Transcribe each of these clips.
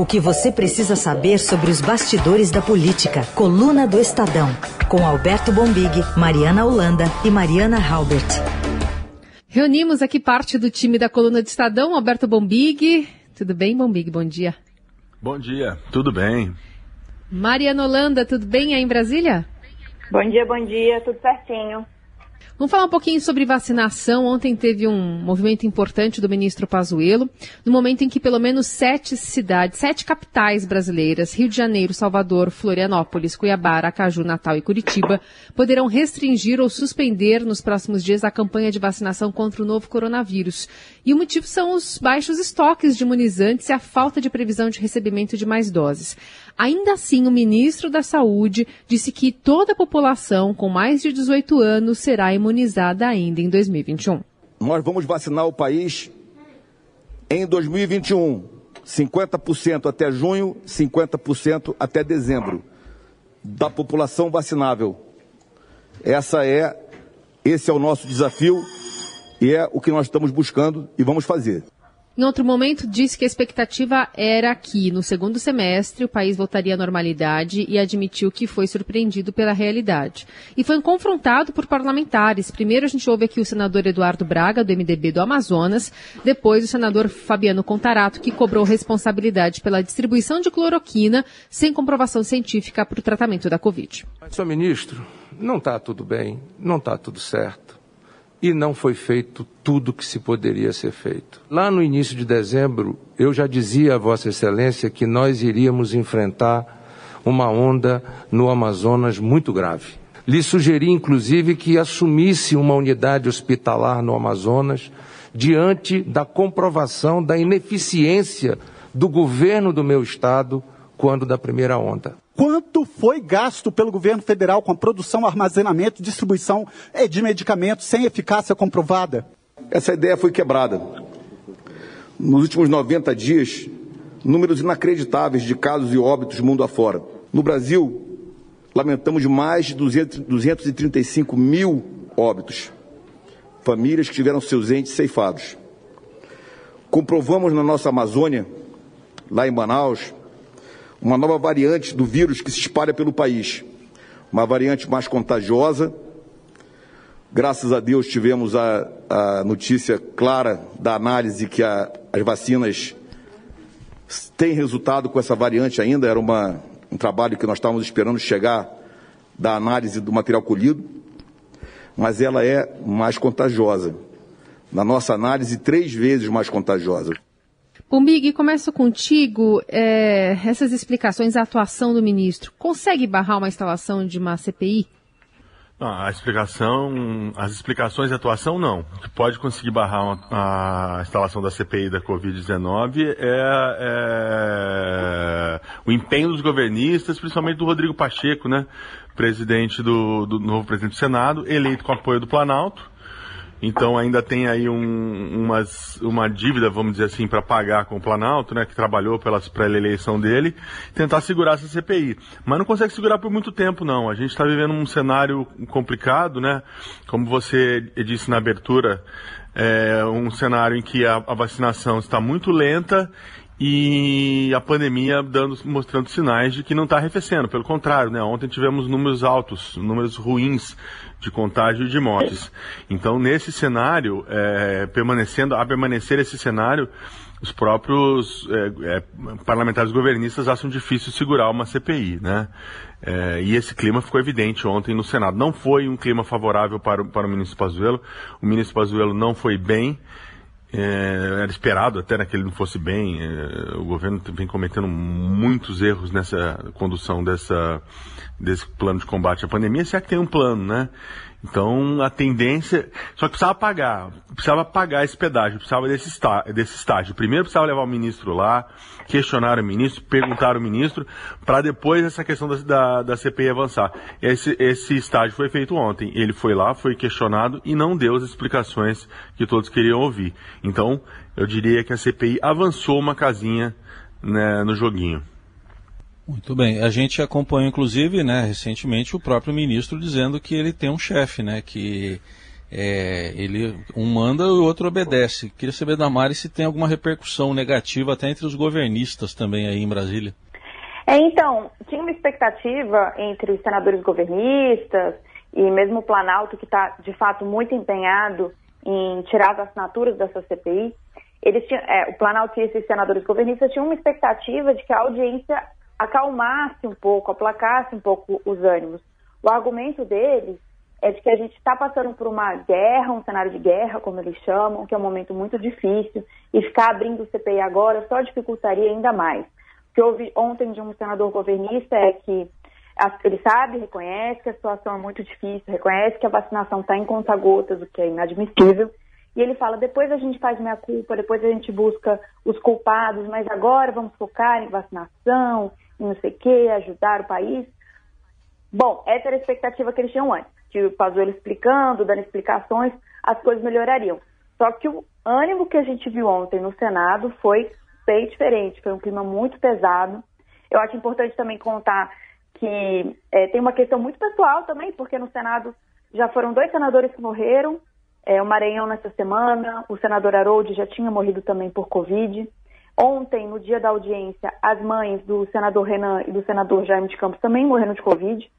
O que você precisa saber sobre os bastidores da política. Coluna do Estadão. Com Alberto Bombig, Mariana Holanda e Mariana Halbert. Reunimos aqui parte do time da Coluna do Estadão, Alberto Bombig. Tudo bem, Bombig? Bom dia. Bom dia, tudo bem. Mariana Holanda, tudo bem aí em Brasília? Bom dia, bom dia, tudo certinho. Vamos falar um pouquinho sobre vacinação. Ontem teve um movimento importante do ministro Pazuello, no momento em que pelo menos sete cidades, sete capitais brasileiras, Rio de Janeiro, Salvador, Florianópolis, Cuiabá, Aracaju, Natal e Curitiba, poderão restringir ou suspender nos próximos dias a campanha de vacinação contra o novo coronavírus. E o motivo são os baixos estoques de imunizantes e a falta de previsão de recebimento de mais doses. Ainda assim, o ministro da Saúde disse que toda a população com mais de 18 anos será imunizada ainda em 2021. Nós vamos vacinar o país em 2021. 50% até junho, 50% até dezembro da população vacinável. Essa é esse é o nosso desafio e é o que nós estamos buscando e vamos fazer. Em outro momento, disse que a expectativa era que, no segundo semestre, o país voltaria à normalidade e admitiu que foi surpreendido pela realidade. E foi confrontado por parlamentares. Primeiro, a gente ouve aqui o senador Eduardo Braga, do MDB do Amazonas. Depois, o senador Fabiano Contarato, que cobrou responsabilidade pela distribuição de cloroquina sem comprovação científica para o tratamento da Covid. Senhor ministro, não está tudo bem, não está tudo certo e não foi feito tudo que se poderia ser feito. Lá no início de dezembro, eu já dizia a Vossa Excelência que nós iríamos enfrentar uma onda no Amazonas muito grave. Lhe sugeri, inclusive, que assumisse uma unidade hospitalar no Amazonas diante da comprovação da ineficiência do governo do meu estado quando da primeira onda. Quanto foi gasto pelo governo federal com a produção, armazenamento distribuição eh, de medicamentos sem eficácia comprovada? Essa ideia foi quebrada. Nos últimos 90 dias, números inacreditáveis de casos e óbitos mundo afora. No Brasil, lamentamos mais de 200, 235 mil óbitos. Famílias que tiveram seus entes ceifados. Comprovamos na nossa Amazônia, lá em Manaus, uma nova variante do vírus que se espalha pelo país. Uma variante mais contagiosa. Graças a Deus tivemos a, a notícia clara da análise que a, as vacinas têm resultado com essa variante ainda. Era uma, um trabalho que nós estávamos esperando chegar da análise do material colhido, mas ela é mais contagiosa. Na nossa análise, três vezes mais contagiosa. Bombig, começo contigo. É, essas explicações, a atuação do ministro, consegue barrar uma instalação de uma CPI? A explicação, as explicações e atuação não. O que pode conseguir barrar uma, a instalação da CPI da Covid-19 é, é, o empenho dos governistas, principalmente do Rodrigo Pacheco, né? Presidente do, do novo presidente do Senado, eleito com apoio do Planalto então ainda tem aí um, umas, uma dívida, vamos dizer assim, para pagar com o Planalto, né, que trabalhou pela, eleição dele, tentar segurar essa CPI. Mas não consegue segurar por muito tempo, não. A gente está vivendo um cenário complicado, né? Como você disse na abertura, é um cenário em que a, a vacinação está muito lenta e a pandemia dando, mostrando sinais de que não está arrefecendo. Pelo contrário, né? Ontem tivemos números altos, números ruins de contágio e de mortes. Então, nesse cenário, é, permanecendo, a permanecer esse cenário, os próprios é, é, parlamentares governistas acham difícil segurar uma CPI, né? É, e esse clima ficou evidente ontem no Senado. Não foi um clima favorável para, para o ministro Pazuello. O ministro Pazuello não foi bem. É, era esperado até né, que ele não fosse bem. É, o governo vem cometendo muitos erros nessa condução dessa, desse plano de combate à pandemia, se é que tem um plano, né? Então a tendência. Só que precisava pagar, precisava pagar esse pedágio, precisava desse, está, desse estágio. Primeiro precisava levar o ministro lá, questionar o ministro, perguntar ao ministro, para depois essa questão da, da, da, CPI avançar. Esse, esse estágio foi feito ontem. Ele foi lá, foi questionado e não deu as explicações que todos queriam ouvir. Então, eu diria que a CPI avançou uma casinha né, no joguinho. Muito bem. A gente acompanha, inclusive, né, recentemente, o próprio ministro dizendo que ele tem um chefe, né, que é, ele um manda e o outro obedece. Queria saber da Mari se tem alguma repercussão negativa até entre os governistas também aí em Brasília. É, então, tinha uma expectativa entre os senadores governistas e mesmo o Planalto, que está de fato muito empenhado em tirar as assinaturas dessa CPI. Eles tinham, é, o Planalto e esses senadores governistas tinham uma expectativa de que a audiência acalmasse um pouco, aplacasse um pouco os ânimos. O argumento deles é de que a gente está passando por uma guerra, um cenário de guerra, como eles chamam, que é um momento muito difícil, e ficar abrindo o CPI agora só dificultaria ainda mais. O que houve ontem de um senador governista é que ele sabe, reconhece que a situação é muito difícil, reconhece que a vacinação está em conta-gotas, o que é inadmissível, e ele fala: depois a gente faz minha culpa, depois a gente busca os culpados, mas agora vamos focar em vacinação, não sei o quê, ajudar o país. Bom, essa era a expectativa que eles tinham antes que o Pazuello explicando, dando explicações, as coisas melhorariam. Só que o ânimo que a gente viu ontem no Senado foi bem diferente, foi um clima muito pesado. Eu acho importante também contar que é, tem uma questão muito pessoal também, porque no Senado já foram dois senadores que morreram, é, o Maranhão nessa semana, o senador Harold já tinha morrido também por Covid. Ontem, no dia da audiência, as mães do senador Renan e do senador Jaime de Campos também morreram de Covid.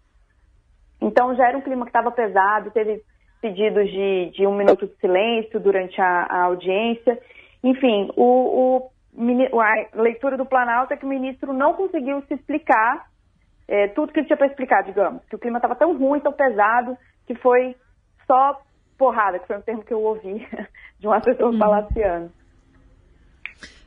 Então já era um clima que estava pesado, teve pedidos de, de, um minuto de silêncio durante a, a audiência. Enfim, o, o, a leitura do Planalto é que o ministro não conseguiu se explicar é, tudo que ele tinha para explicar, digamos. Que o clima estava tão ruim, tão pesado, que foi só porrada, que foi um termo que eu ouvi de um assessor uhum. palaciano.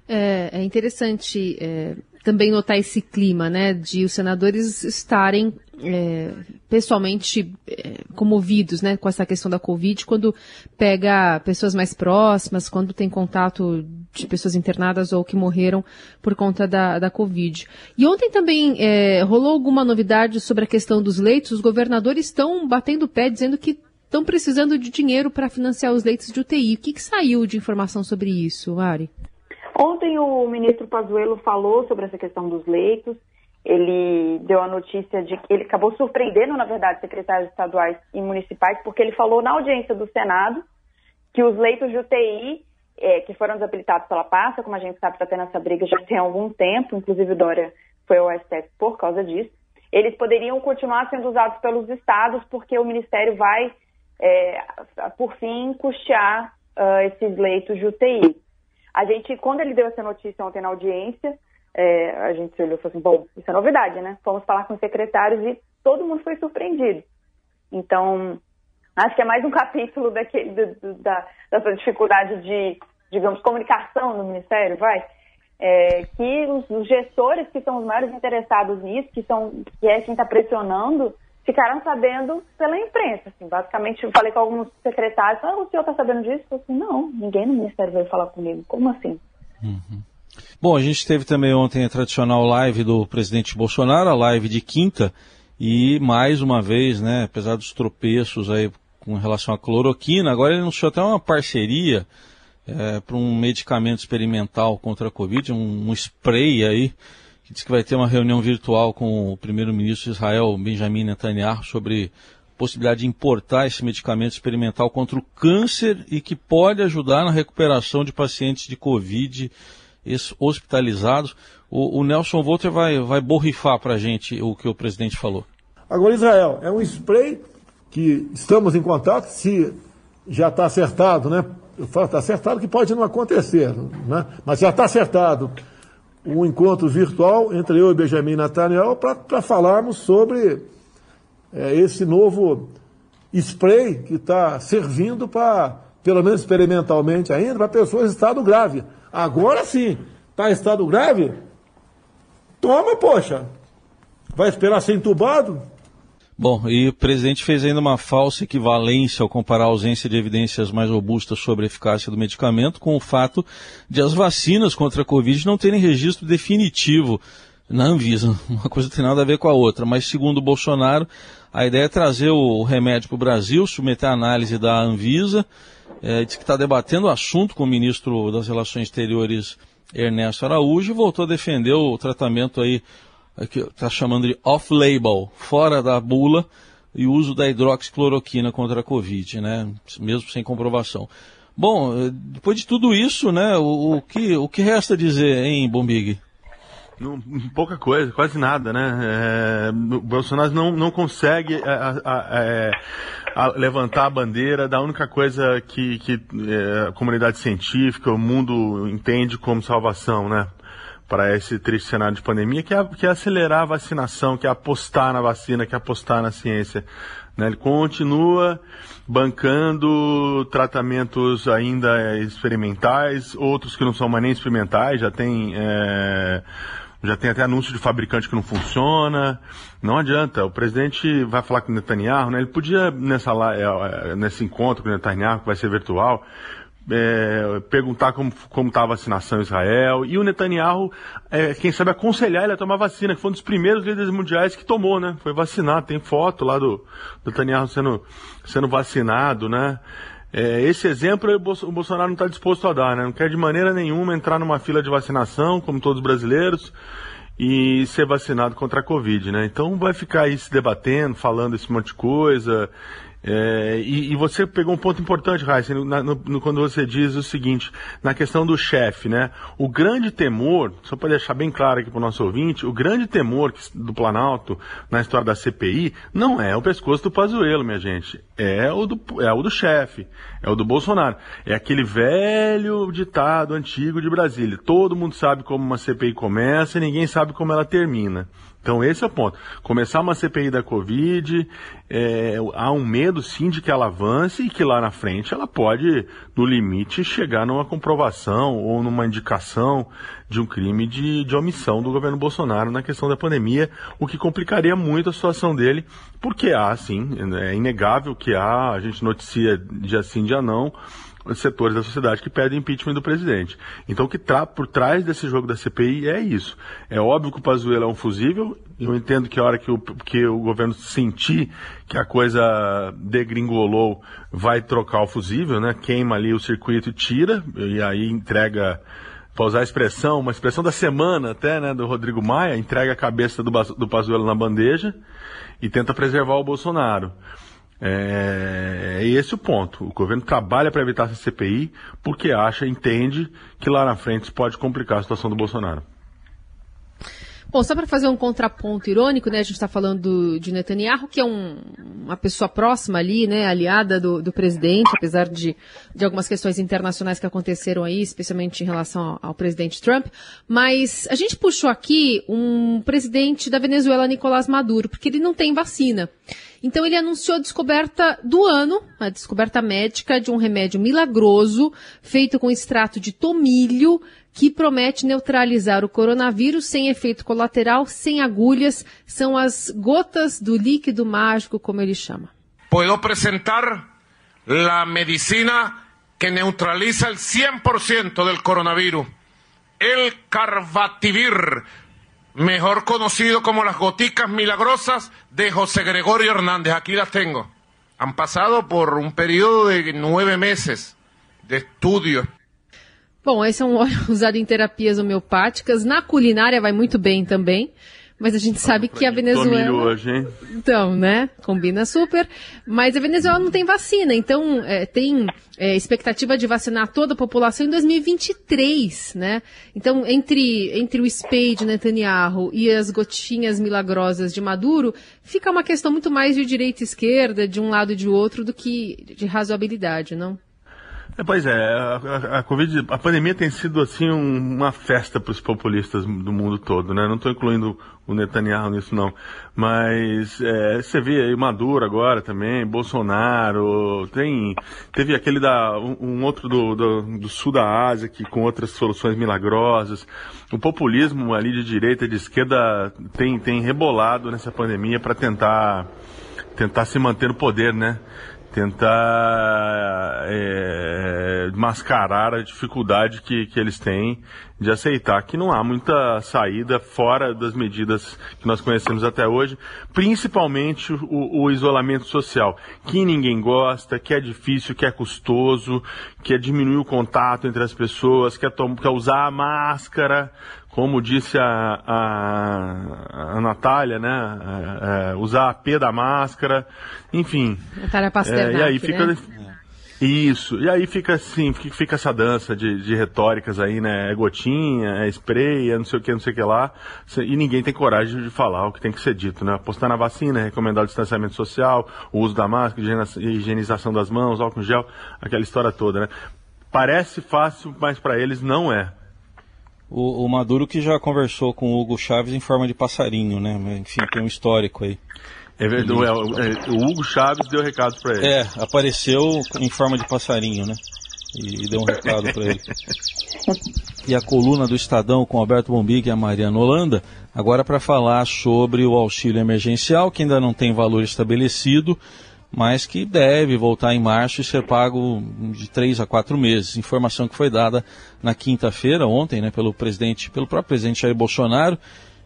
É, é interessante é, também notar esse clima, né, de os senadores estarem é, pessoalmente é, comovidos, né, com essa questão da Covid, quando pega pessoas mais próximas, quando tem contato de pessoas internadas ou que morreram por conta da, da Covid. E ontem também é, rolou alguma novidade sobre a questão dos leitos. Os governadores estão batendo o pé, dizendo que estão precisando de dinheiro para financiar os leitos de UTI. O que, que saiu de informação sobre isso, Ari? Ontem o ministro Pazuello falou sobre essa questão dos leitos. Ele deu a notícia de que ele acabou surpreendendo, na verdade, secretários estaduais e municipais, porque ele falou na audiência do Senado que os leitos de UTI é, que foram desabilitados pela pasta, como a gente sabe, está tendo essa briga já tem algum tempo, inclusive Dória foi ao STF por causa disso, eles poderiam continuar sendo usados pelos estados, porque o Ministério vai, é, por fim, custear uh, esses leitos de UTI. A gente, quando ele deu essa notícia ontem na audiência, é, a gente olhou e falou assim, bom, isso é novidade, né? Fomos falar com os secretários e todo mundo foi surpreendido. Então, acho que é mais um capítulo daquele, do, do, da, dessa dificuldade de, digamos, comunicação no Ministério, vai? É, que os, os, gestores que são os maiores interessados nisso, que, são, que é quem está pressionando, ficaram sabendo pela imprensa. Assim, basicamente, eu falei com alguns secretários, ah, o senhor está sabendo disso? Eu falei não, ninguém no Ministério veio falar comigo. Como assim? Uhum. Bom, a gente teve também ontem a tradicional live do presidente Bolsonaro, a live de quinta, e mais uma vez, né, apesar dos tropeços aí com relação à cloroquina, agora ele anunciou até uma parceria é, para um medicamento experimental contra a Covid, um, um spray aí, que diz que vai ter uma reunião virtual com o primeiro-ministro de Israel, Benjamin Netanyahu, sobre possibilidade de importar esse medicamento experimental contra o câncer e que pode ajudar na recuperação de pacientes de Covid hospitalizados. O, o Nelson Volter vai, vai borrifar para a gente o que o presidente falou. Agora, Israel, é um spray que estamos em contato, se já está acertado, né? Eu falo, está acertado que pode não acontecer, né? mas já está acertado um encontro virtual entre eu e Benjamin Netanyahu para falarmos sobre é, esse novo spray que está servindo para, pelo menos experimentalmente ainda, para pessoas em estado grave. Agora sim, está em estado grave? Toma, poxa. Vai esperar ser entubado? Bom, e o presidente fez ainda uma falsa equivalência ao comparar a ausência de evidências mais robustas sobre a eficácia do medicamento com o fato de as vacinas contra a Covid não terem registro definitivo na Anvisa. Uma coisa não tem nada a ver com a outra, mas segundo o Bolsonaro, a ideia é trazer o remédio para o Brasil, submeter a análise da Anvisa, é, diz que está debatendo o assunto com o ministro das Relações Exteriores, Ernesto Araújo, e voltou a defender o tratamento aí que está chamando de off-label, fora da bula, e o uso da hidroxicloroquina contra a Covid, né? Mesmo sem comprovação. Bom, eh, depois de tudo isso, né, o, o que, o que resta dizer, hein, Bombig? Pouca coisa, quase nada, né? É, o Bolsonaro não, não consegue a, a, a, levantar a bandeira da única coisa que, que é, a comunidade científica, o mundo entende como salvação, né? Para esse triste cenário de pandemia, que é, que é acelerar a vacinação, que é apostar na vacina, que é apostar na ciência. Né? Ele continua bancando tratamentos ainda experimentais, outros que não são mais nem experimentais, já tem. É já tem até anúncio de fabricante que não funciona. Não adianta. O presidente vai falar com o Netanyahu, né? Ele podia, nessa, é, é, nesse encontro com o Netanyahu, que vai ser virtual, é, perguntar como como está a vacinação em Israel. E o Netanyahu, é, quem sabe, aconselhar ele a tomar vacina, que foi um dos primeiros líderes mundiais que tomou, né? Foi vacinado. Tem foto lá do, do Netanyahu sendo, sendo vacinado, né? É, esse exemplo o Bolsonaro não está disposto a dar, né? Não quer de maneira nenhuma entrar numa fila de vacinação, como todos os brasileiros, e ser vacinado contra a Covid, né? Então vai ficar aí se debatendo, falando esse monte de coisa, é, e, e, você pegou um ponto importante, Raíssa, quando você diz o seguinte, na questão do chefe, né? O grande temor, só para deixar bem claro aqui para o nosso ouvinte, o grande temor do Planalto na história da CPI não é o pescoço do Pazuello, minha gente. É o do, é o do chefe, é o do Bolsonaro. É aquele velho ditado antigo de Brasília. Todo mundo sabe como uma CPI começa e ninguém sabe como ela termina. Então esse é o ponto. Começar uma CPI da Covid, é, há um medo sim de que ela avance e que lá na frente ela pode, no limite, chegar numa comprovação ou numa indicação de um crime de, de omissão do governo Bolsonaro na questão da pandemia, o que complicaria muito a situação dele, porque há, sim, é inegável que há, a gente noticia dia sim, dia não, setores da sociedade que pedem impeachment do presidente. Então, o que está por trás desse jogo da CPI é isso. É óbvio que o Pazuello é um fusível. Eu entendo que a hora que o, que o governo sentir que a coisa degringolou, vai trocar o fusível, né? Queima ali o circuito e tira, e aí entrega para usar a expressão, uma expressão da semana até, né, do Rodrigo Maia, entrega a cabeça do, do Pazuello na bandeja e tenta preservar o Bolsonaro. É, é esse o ponto. O governo trabalha para evitar essa CPI porque acha, entende que lá na frente pode complicar a situação do Bolsonaro. Bom, só para fazer um contraponto irônico, né? A gente está falando de Netanyahu, que é um, uma pessoa próxima ali, né? Aliada do, do presidente, apesar de, de algumas questões internacionais que aconteceram aí, especialmente em relação ao, ao, presidente Trump. Mas a gente puxou aqui um presidente da Venezuela, Nicolás Maduro, porque ele não tem vacina. Então ele anunciou a descoberta do ano, a descoberta médica de um remédio milagroso feito com extrato de tomilho que promete neutralizar o coronavírus sem efeito colateral, sem agulhas, são as gotas do líquido mágico, como ele chama. Puedo apresentar a medicina que neutraliza el 100% del coronavirus, el Carvativir mejor conocido como las goticas milagrosas de José Gregorio Hernández. Aquí las tengo. Han pasado por un periodo de nueve meses de estudio. Bom, esse é um óleo usado em terapias homeopáticas. Na culinária vai muito bem também. Mas a gente sabe que a Venezuela. Hoje, hein? Então, né? Combina super. Mas a Venezuela não tem vacina, então é, tem é, expectativa de vacinar toda a população em 2023, né? Então, entre, entre o spade Netanyahu e as gotinhas milagrosas de Maduro, fica uma questão muito mais de direita e esquerda, de um lado e de outro, do que de razoabilidade, não? É, pois é, a, a, Covid, a pandemia tem sido assim um, uma festa para os populistas do mundo todo, né? Não estou incluindo o Netanyahu nisso não, mas é, você vê aí Maduro agora também, Bolsonaro, tem, teve aquele da, um, um outro do, do, do, sul da Ásia que com outras soluções milagrosas. O populismo ali de direita e de esquerda tem, tem rebolado nessa pandemia para tentar, tentar se manter no poder, né? Tentar é, mascarar a dificuldade que, que eles têm de aceitar que não há muita saída fora das medidas que nós conhecemos até hoje, principalmente o, o isolamento social, que ninguém gosta, que é difícil, que é custoso, que é diminuir o contato entre as pessoas, que é, quer usar a máscara como disse a, a, a Natália, né? É, é, usar a P da máscara, enfim. Natália Pasternak, é, e aí fica. né? Isso, e aí fica assim, fica, fica essa dança de, de, retóricas aí, né? É gotinha, é spray, é não sei o que, não sei o que lá. E ninguém tem coragem de falar o que tem que ser dito, né? Apostar na vacina, recomendar o distanciamento social, o uso da máscara, higienização das mãos, álcool gel, aquela história toda, né? Parece fácil, mas para eles não é. O, o, Maduro que já conversou com o Hugo Chaves em forma de passarinho, né? Enfim, tem um histórico aí. É verdade, o, é, o Hugo Chaves deu recado para ele. É, apareceu em forma de passarinho, né? E, e deu um recado para ele. E a coluna do Estadão com Alberto Bombig e a Mariana Holanda, agora para falar sobre o auxílio emergencial, que ainda não tem valor estabelecido, mas que deve voltar em março e ser pago de três a quatro meses. Informação que foi dada na quinta-feira, ontem, né, pelo presidente, pelo próprio presidente Jair Bolsonaro,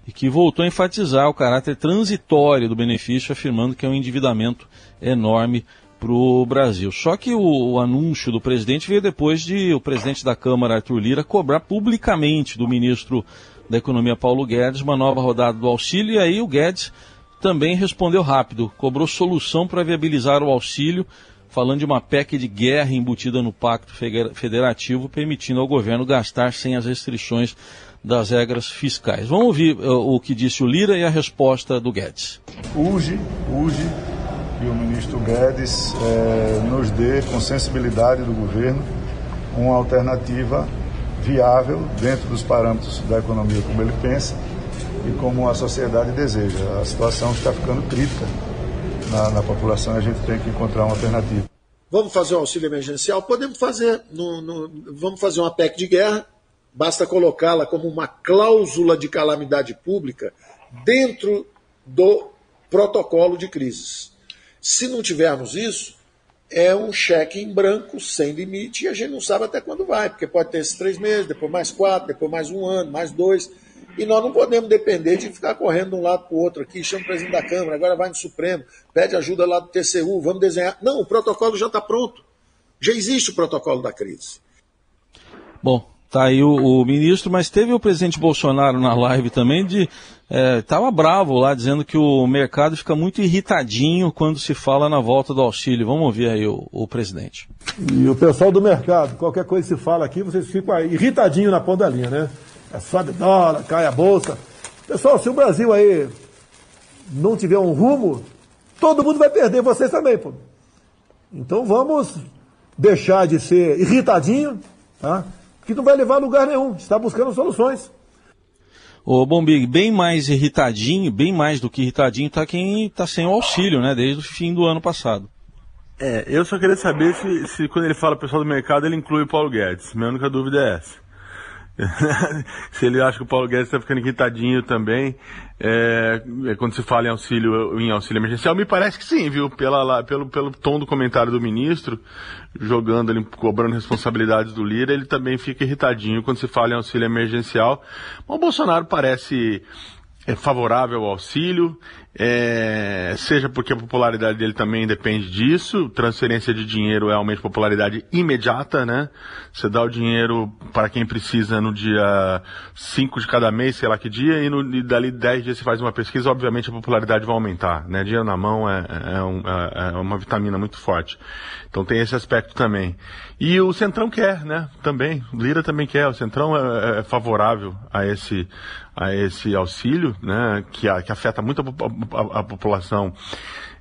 e que voltou a enfatizar o caráter transitório do benefício, afirmando que é um endividamento enorme para o Brasil. Só que o, o, anúncio do presidente veio depois de o presidente da Câmara, Arthur Lira, cobrar publicamente do ministro da Economia, Paulo Guedes, uma nova rodada do auxílio, e aí o Guedes também respondeu rápido, cobrou solução para viabilizar o auxílio, falando de uma PEC de guerra embutida no Pacto Federativo, permitindo ao governo gastar sem as restrições das regras fiscais. Vamos ouvir uh, o que disse o Lira e a resposta do Guedes. Urge, urge que o ministro Guedes eh, nos dê, com sensibilidade do governo, uma alternativa viável dentro dos parâmetros da economia como ele pensa e como a sociedade deseja. A situação está ficando crítica na, na população e a gente tem que encontrar uma alternativa. Vamos fazer um auxílio emergencial? Podemos fazer. No, no, vamos fazer uma PEC de guerra basta colocá-la como uma cláusula de calamidade pública dentro do protocolo de crises. Se não tivermos isso, é um cheque em branco, sem limite, e a gente não sabe até quando vai, porque pode ter esses três meses, depois mais quatro, depois mais um ano, mais dois. E nós não podemos depender de ficar correndo de um lado para o outro aqui, chama o presidente da Câmara, agora vai no Supremo, pede ajuda lá do TCU, vamos desenhar. Não, o protocolo já está pronto. Já existe o protocolo da crise. Bom, Tá aí o, o, ministro, mas teve o presidente Bolsonaro na live também de estava é, bravo lá dizendo que o mercado fica muito irritadinho quando se fala na volta do auxílio. Vamos ouvir aí o, o presidente. E o pessoal do mercado, qualquer coisa que se fala aqui, vocês ficam irritadinhos na ponta da linha, né? É sobe dólar, cai a bolsa. Pessoal, se o Brasil aí não tiver um rumo, todo mundo vai perder, vocês também, pô. Então vamos deixar de ser irritadinho, tá? que não vai levar a lugar nenhum, está buscando soluções. Ô, Bombig, bem mais irritadinho, bem mais do que irritadinho, está quem está sem o auxílio, né, desde o fim do ano passado. É, eu só queria saber se, se quando ele fala pessoal do mercado, ele inclui o Paulo Guedes. Minha única dúvida é essa. se ele acha que o Paulo Guedes está ficando irritadinho também, é, é, quando se fala em auxílio, em auxílio emergencial, me parece que sim, viu? Pela, lá, pelo, pelo tom do comentário do ministro, jogando ele, cobrando responsabilidades do Lira, ele também fica irritadinho quando se fala em auxílio emergencial. Mas o Bolsonaro parece é favorável ao auxílio, é, seja porque a popularidade dele também depende disso, transferência de dinheiro é aumento de popularidade imediata, né? Você dá o dinheiro para quem precisa no dia 5 de cada mês, sei lá que dia, e, no, e dali 10 dias você faz uma pesquisa, obviamente a popularidade vai aumentar, né? Dinheiro na mão é, é, um, é, é uma vitamina muito forte. Então tem esse aspecto também. E o Centrão quer, né? Também. Lira também quer. O Centrão é, é favorável a esse, a esse auxílio, né? Que, a, que afeta muito a, a, a população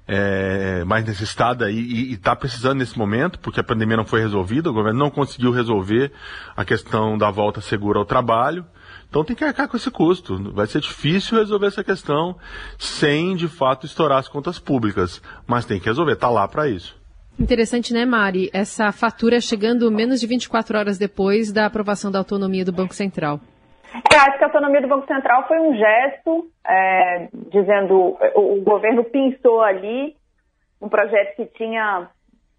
é, mais necessitada e está precisando nesse momento, porque a pandemia não foi resolvida, o governo não conseguiu resolver a questão da volta segura ao trabalho. Então tem que arcar com esse custo. Vai ser difícil resolver essa questão sem, de fato, estourar as contas públicas. Mas tem que resolver, está lá para isso. Interessante, né, Mari? Essa fatura chegando menos de 24 horas depois da aprovação da autonomia do Banco Central. Eu acho que a autonomia do Banco Central foi um gesto, é, dizendo o, o governo pensou ali um projeto que tinha,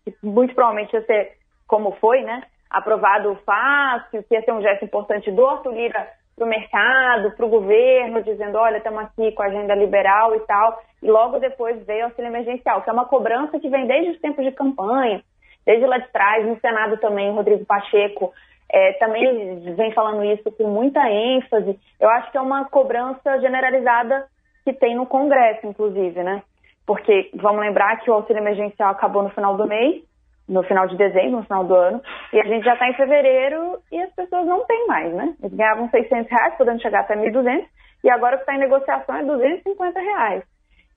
que muito provavelmente ia ser, como foi, né, aprovado fácil, que ia ser um gesto importante do Arthur Lira para o mercado, para o governo, dizendo, olha, estamos aqui com a agenda liberal e tal. E logo depois veio o auxílio emergencial, que é uma cobrança que vem desde os tempos de campanha, desde lá de trás, no Senado também, Rodrigo Pacheco é, também vem falando isso com muita ênfase. Eu acho que é uma cobrança generalizada que tem no Congresso, inclusive, né? Porque vamos lembrar que o auxílio emergencial acabou no final do mês, no final de dezembro, no final do ano, e a gente já está em fevereiro e as pessoas não têm mais, né? Eles ganhavam 600 reais, podendo chegar até 1.200, e agora o que está em negociação é 250 reais.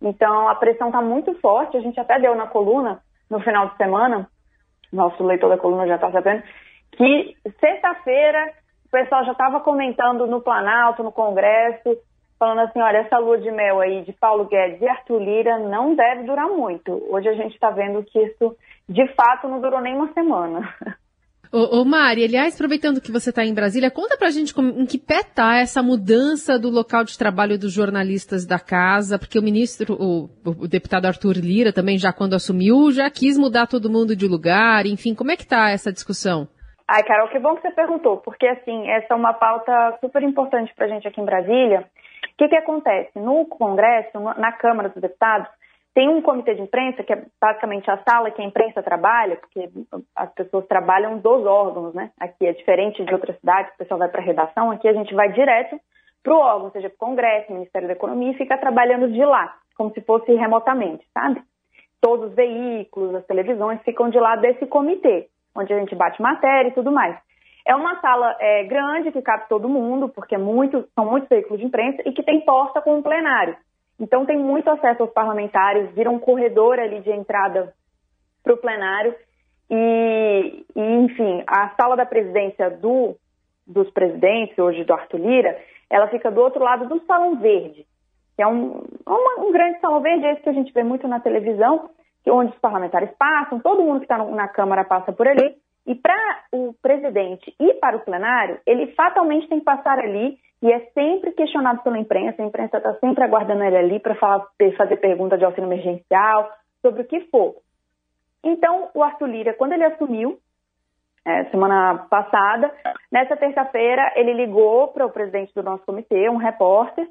Então a pressão está muito forte, a gente até deu na coluna no final de semana, nosso leitor da coluna já está sabendo, que sexta-feira o pessoal já estava comentando no Planalto, no Congresso, falando assim, olha, essa lua de mel aí de Paulo Guedes e Arthur Lira não deve durar muito. Hoje a gente está vendo que isso, de fato, não durou nem uma semana. Ô, ô Mari, aliás, aproveitando que você está em Brasília, conta pra gente como, em que pé está essa mudança do local de trabalho dos jornalistas da casa, porque o ministro, o, o, deputado Arthur Lira também já quando assumiu, já quis mudar todo mundo de lugar, enfim, como é que está essa discussão? Ai, Carol, que bom que você perguntou, porque assim, essa é uma pauta super importante pra gente aqui em Brasília. O que que acontece? No Congresso, na Câmara dos Deputados, tem um comitê de imprensa, que é basicamente a sala que a imprensa trabalha, porque as pessoas trabalham dos órgãos, né? Aqui é diferente de outras cidades, o pessoal vai para a redação, aqui a gente vai direto para o órgão, seja para o Congresso, Ministério da Economia, e fica trabalhando de lá, como se fosse remotamente, sabe? Todos os veículos, as televisões ficam de lá desse comitê, onde a gente bate matéria e tudo mais. É uma sala é, grande que cabe todo mundo, porque é muito, são muitos veículos de imprensa, e que tem porta com um plenário. Então tem muito acesso aos parlamentares, vira um corredor ali de entrada para o plenário. E, e, enfim, a sala da presidência do, dos presidentes, hoje do Arthur Lira, ela fica do outro lado do Salão Verde, que é um, uma, um grande Salão Verde, esse que a gente vê muito na televisão, onde os parlamentares passam, todo mundo que está na Câmara passa por ali. E para o presidente ir para o plenário, ele fatalmente tem que passar ali e é sempre questionado pela imprensa. A imprensa está sempre aguardando ele ali para fazer pergunta de auxílio emergencial, sobre o que for. Então, o Arthur Lira, quando ele assumiu, é, semana passada, nessa terça-feira, ele ligou para o presidente do nosso comitê, um repórter,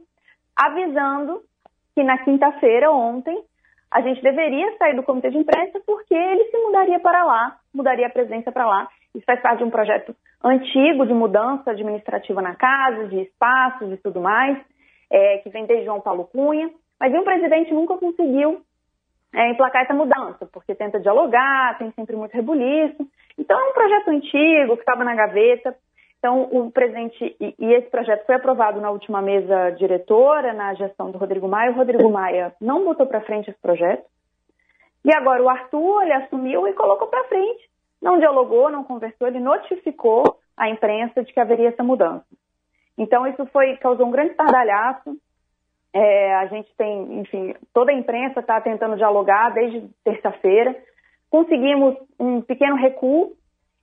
avisando que na quinta-feira, ontem, a gente deveria sair do comitê de imprensa porque ele se mudaria para lá, mudaria a presidência para lá. Isso faz parte de um projeto antigo de mudança administrativa na casa, de espaços e tudo mais, é, que vem desde João Paulo Cunha. Mas o presidente nunca conseguiu é, emplacar essa mudança, porque tenta dialogar, tem sempre muito rebuliço. Então é um projeto antigo que estava na gaveta. Então, o presidente, e, esse projeto foi aprovado na última mesa diretora, na gestão do Rodrigo Maia. O Rodrigo Maia não botou para frente esse projeto. E agora o Arthur, ele assumiu e colocou para frente. Não dialogou, não conversou, ele notificou a imprensa de que haveria essa mudança. Então, isso foi, causou um grande estardalhaço. É, a gente tem, enfim, toda a imprensa está tentando dialogar desde terça-feira. Conseguimos um pequeno recuo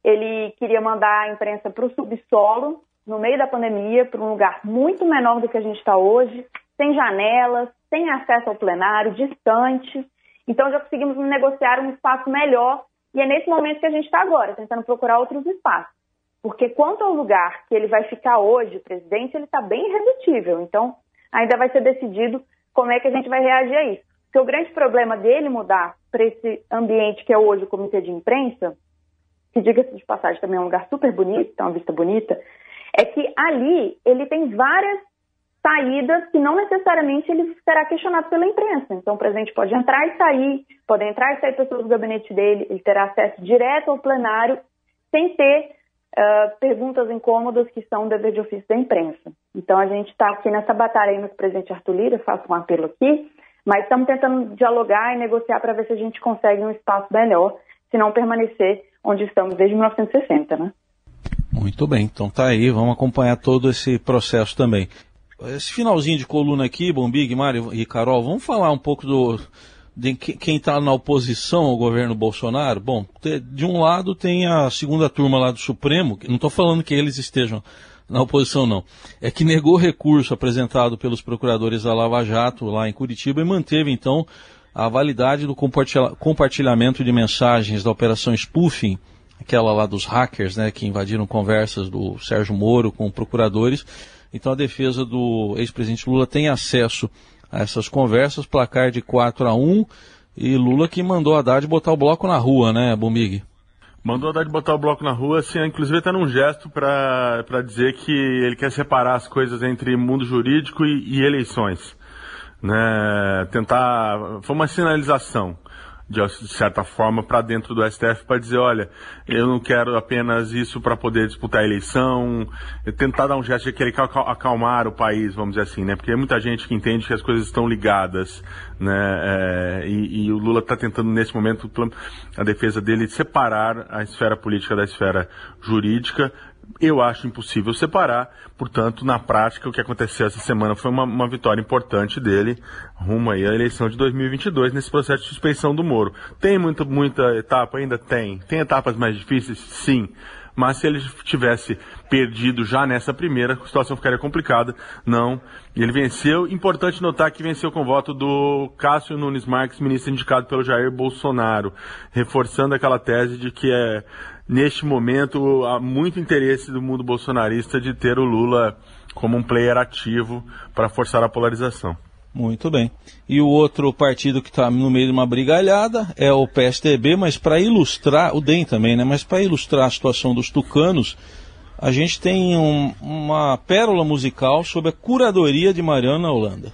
ele queria mandar a imprensa para o subsolo, no meio da pandemia, para um lugar muito menor do que a gente está hoje, sem janelas, sem acesso ao plenário, distante. Então já conseguimos negociar um espaço melhor e é nesse momento que a gente está agora, tentando procurar outros espaços. Porque quanto ao lugar que ele vai ficar hoje, o presidente, ele está bem irredutível. Então ainda vai ser decidido como é que a gente vai reagir a isso. Porque o grande problema dele mudar para esse ambiente que é hoje o comitê de imprensa que diga-se de passagem também é um lugar super bonito, tem uma vista bonita, é que ali ele tem várias saídas que não necessariamente ele será questionado pela imprensa. Então o presidente pode entrar e sair, pode entrar e sair pessoas do gabinete dele, ele terá acesso direto ao plenário, sem ter uh, perguntas incômodas que são dever de ofício da imprensa. Então a gente está aqui nessa batalha aí no presidente Arthur Lira, faço um apelo aqui, mas estamos tentando dialogar e negociar para ver se a gente consegue um espaço melhor, se não permanecer onde estamos desde 1960, né? Muito bem, então tá aí, vamos acompanhar todo esse processo também. Esse finalzinho de coluna aqui, Bombig, Mário e Carol, vamos falar um pouco do de quem está na oposição ao governo Bolsonaro. Bom, de um lado tem a segunda turma lá do Supremo, não estou falando que eles estejam na oposição não, é que negou recurso apresentado pelos procuradores da Lava Jato lá em Curitiba e manteve então a validade do compartilhamento de mensagens da operação spoofing, aquela lá dos hackers, né, que invadiram conversas do Sérgio Moro com procuradores. Então a defesa do ex-presidente Lula tem acesso a essas conversas, placar de 4 a 1 e Lula que mandou Haddad botar o bloco na rua, né, Bumig? Mandou de botar o bloco na rua, assim, inclusive até num gesto para dizer que ele quer separar as coisas entre mundo jurídico e, e eleições. Né? Tentar. Foi uma sinalização de certa forma, para dentro do STF para dizer, olha, eu não quero apenas isso para poder disputar a eleição, tentar dar um gesto de querer acalmar o país, vamos dizer assim, né? Porque é muita gente que entende que as coisas estão ligadas, né? É, e, e, o Lula está tentando, nesse momento, a defesa dele, separar a esfera política da esfera jurídica, eu acho impossível separar, portanto, na prática, o que aconteceu essa semana foi uma, uma, vitória importante dele rumo aí à eleição de 2022 nesse processo de suspensão do Moro. Tem muita, muita etapa? Ainda tem. Tem etapas mais difíceis? Sim. Mas se ele tivesse perdido já nessa primeira, a situação ficaria complicada. Não. Ele venceu. Importante notar que venceu com o voto do Cássio Nunes Marques, ministro indicado pelo Jair Bolsonaro, reforçando aquela tese de que é neste momento há muito interesse do mundo bolsonarista de ter o Lula como um player ativo para forçar a polarização. Muito bem. E o outro partido que está no meio de uma brigalhada é o PSDB, mas para ilustrar, o DEM também, né? Mas para ilustrar a situação dos tucanos, a gente tem um, uma pérola musical sobre a curadoria de Mariana Holanda.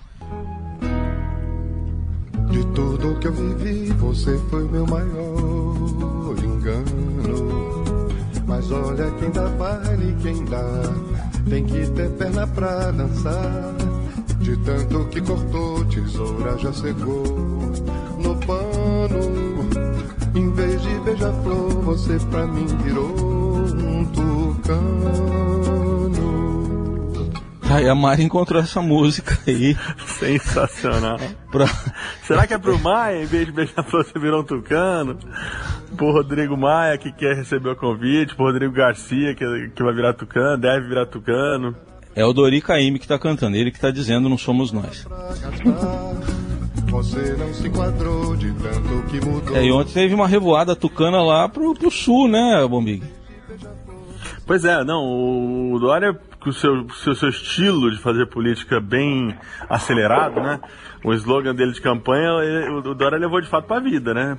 De tudo que eu vivi, você foi meu maior engano. Mas olha quem dá baile, quem dá, tem que ter perna pra dançar. De tanto que cortou, tesoura já secou no pano. Em vez de beija-flor, você pra mim virou um tucano. Aí a Mari encontrou essa música aí. Sensacional. pra... Será que é pro Maia, em vez de beija-flor, você virou um tucano? Pro Rodrigo Maia, que quer receber o convite, pro Rodrigo Garcia, que, que vai virar tucano, deve virar tucano. É o Dori Caymmi que está cantando, ele que está dizendo não somos nós. É, e ontem teve uma revoada tucana lá pro, pro sul, né, Bombig? Pois é, não, o Dória, com o seu, seu, seu estilo de fazer política bem acelerado, né? O slogan dele de campanha, ele, o Dória levou de fato para a vida, né?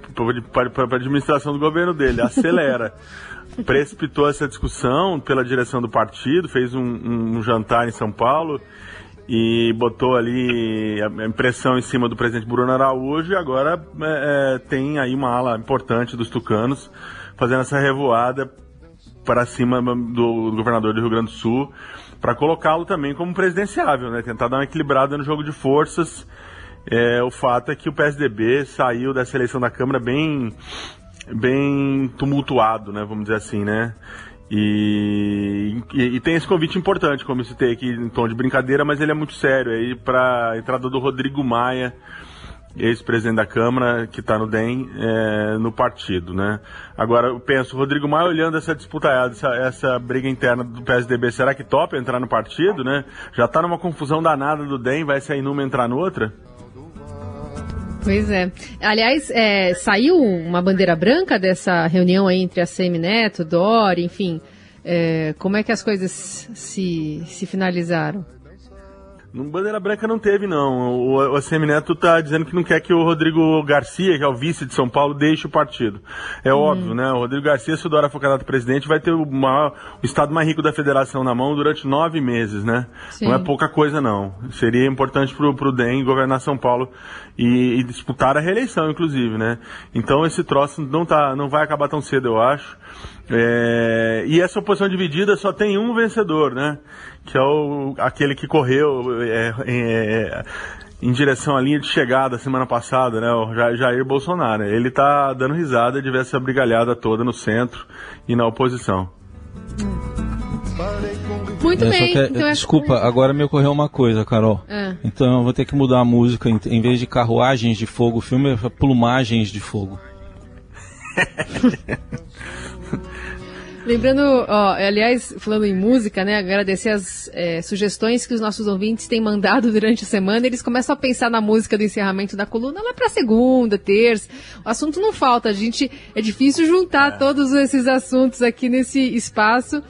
Para a administração do governo dele, acelera. Precipitou essa discussão pela direção do partido, fez um, um, jantar em São Paulo e botou ali a impressão em cima do presidente Bruno Araújo e agora é, é, tem aí uma ala importante dos tucanos fazendo essa revoada para cima do, do governador do Rio Grande do Sul para colocá-lo também como presidenciável, né? Tentar dar uma equilibrada no jogo de forças. É, o fato é que o PSDB saiu dessa eleição da Câmara bem, bem tumultuado, né? Vamos dizer assim, né? E, e, e, tem esse convite importante, como eu citei aqui em tom de brincadeira, mas ele é muito sério. É aí para a entrada do Rodrigo Maia, ex-presidente da Câmara, que está no DEM, é, no partido, né? Agora, eu penso, Rodrigo Maia olhando essa disputa, essa, essa briga interna do PSDB, será que topa entrar no partido, né? Já está numa confusão danada do DEM, vai sair numa entrar noutra? Pois é. Aliás, é, saiu uma bandeira branca dessa reunião aí entre a Semineto, Dori, enfim. É, como é que as coisas se, se finalizaram? Bandeira branca não teve, não. O, o ACM Neto está dizendo que não quer que o Rodrigo Garcia, que é o vice de São Paulo, deixe o partido. É hum. óbvio, né? O Rodrigo Garcia, se o Dória for candidato presidente, vai ter o, maior, o estado mais rico da federação na mão durante nove meses, né? Sim. Não é pouca coisa, não. Seria importante pro, pro DEM governar São Paulo e, e, disputar a reeleição, inclusive, né? Então esse troço não, tá, não vai acabar tão cedo, eu acho. É, e essa oposição dividida só tem um vencedor, né? Que é o, aquele que correu é, é, em direção à linha de chegada semana passada, né? O Jair Bolsonaro. Ele tá dando risada de ver essa brigalhada toda no centro e na oposição. Muito é, bem. Que, então desculpa, é... agora me ocorreu uma coisa, Carol. É. Então eu vou ter que mudar a música. Em, em vez de carruagens de fogo, o filme é plumagens de fogo. Lembrando, ó, aliás, falando em música, né, agradecer as é, sugestões que os nossos ouvintes têm mandado durante a semana. Eles começam a pensar na música do encerramento da coluna lá para segunda, terça. O assunto não falta, a gente é difícil juntar é. todos esses assuntos aqui nesse espaço.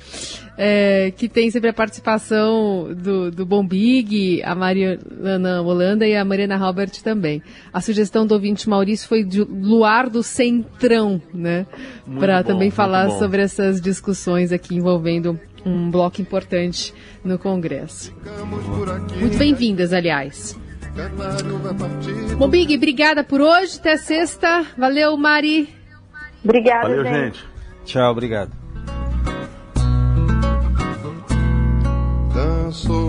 É, que tem sempre a participação do, do Bombig, a Mariana Holanda e a Mariana Halbert também. A sugestão do ouvinte Maurício foi de Luar do Centrão, né? Para também falar bom. sobre essas discussões aqui envolvendo um bloco importante no Congresso. Muito bem-vindas, aliás. Bombig, obrigada por hoje. Até sexta. Valeu, Mari. Obrigada, Valeu, gente. gente. Tchau, obrigado. So.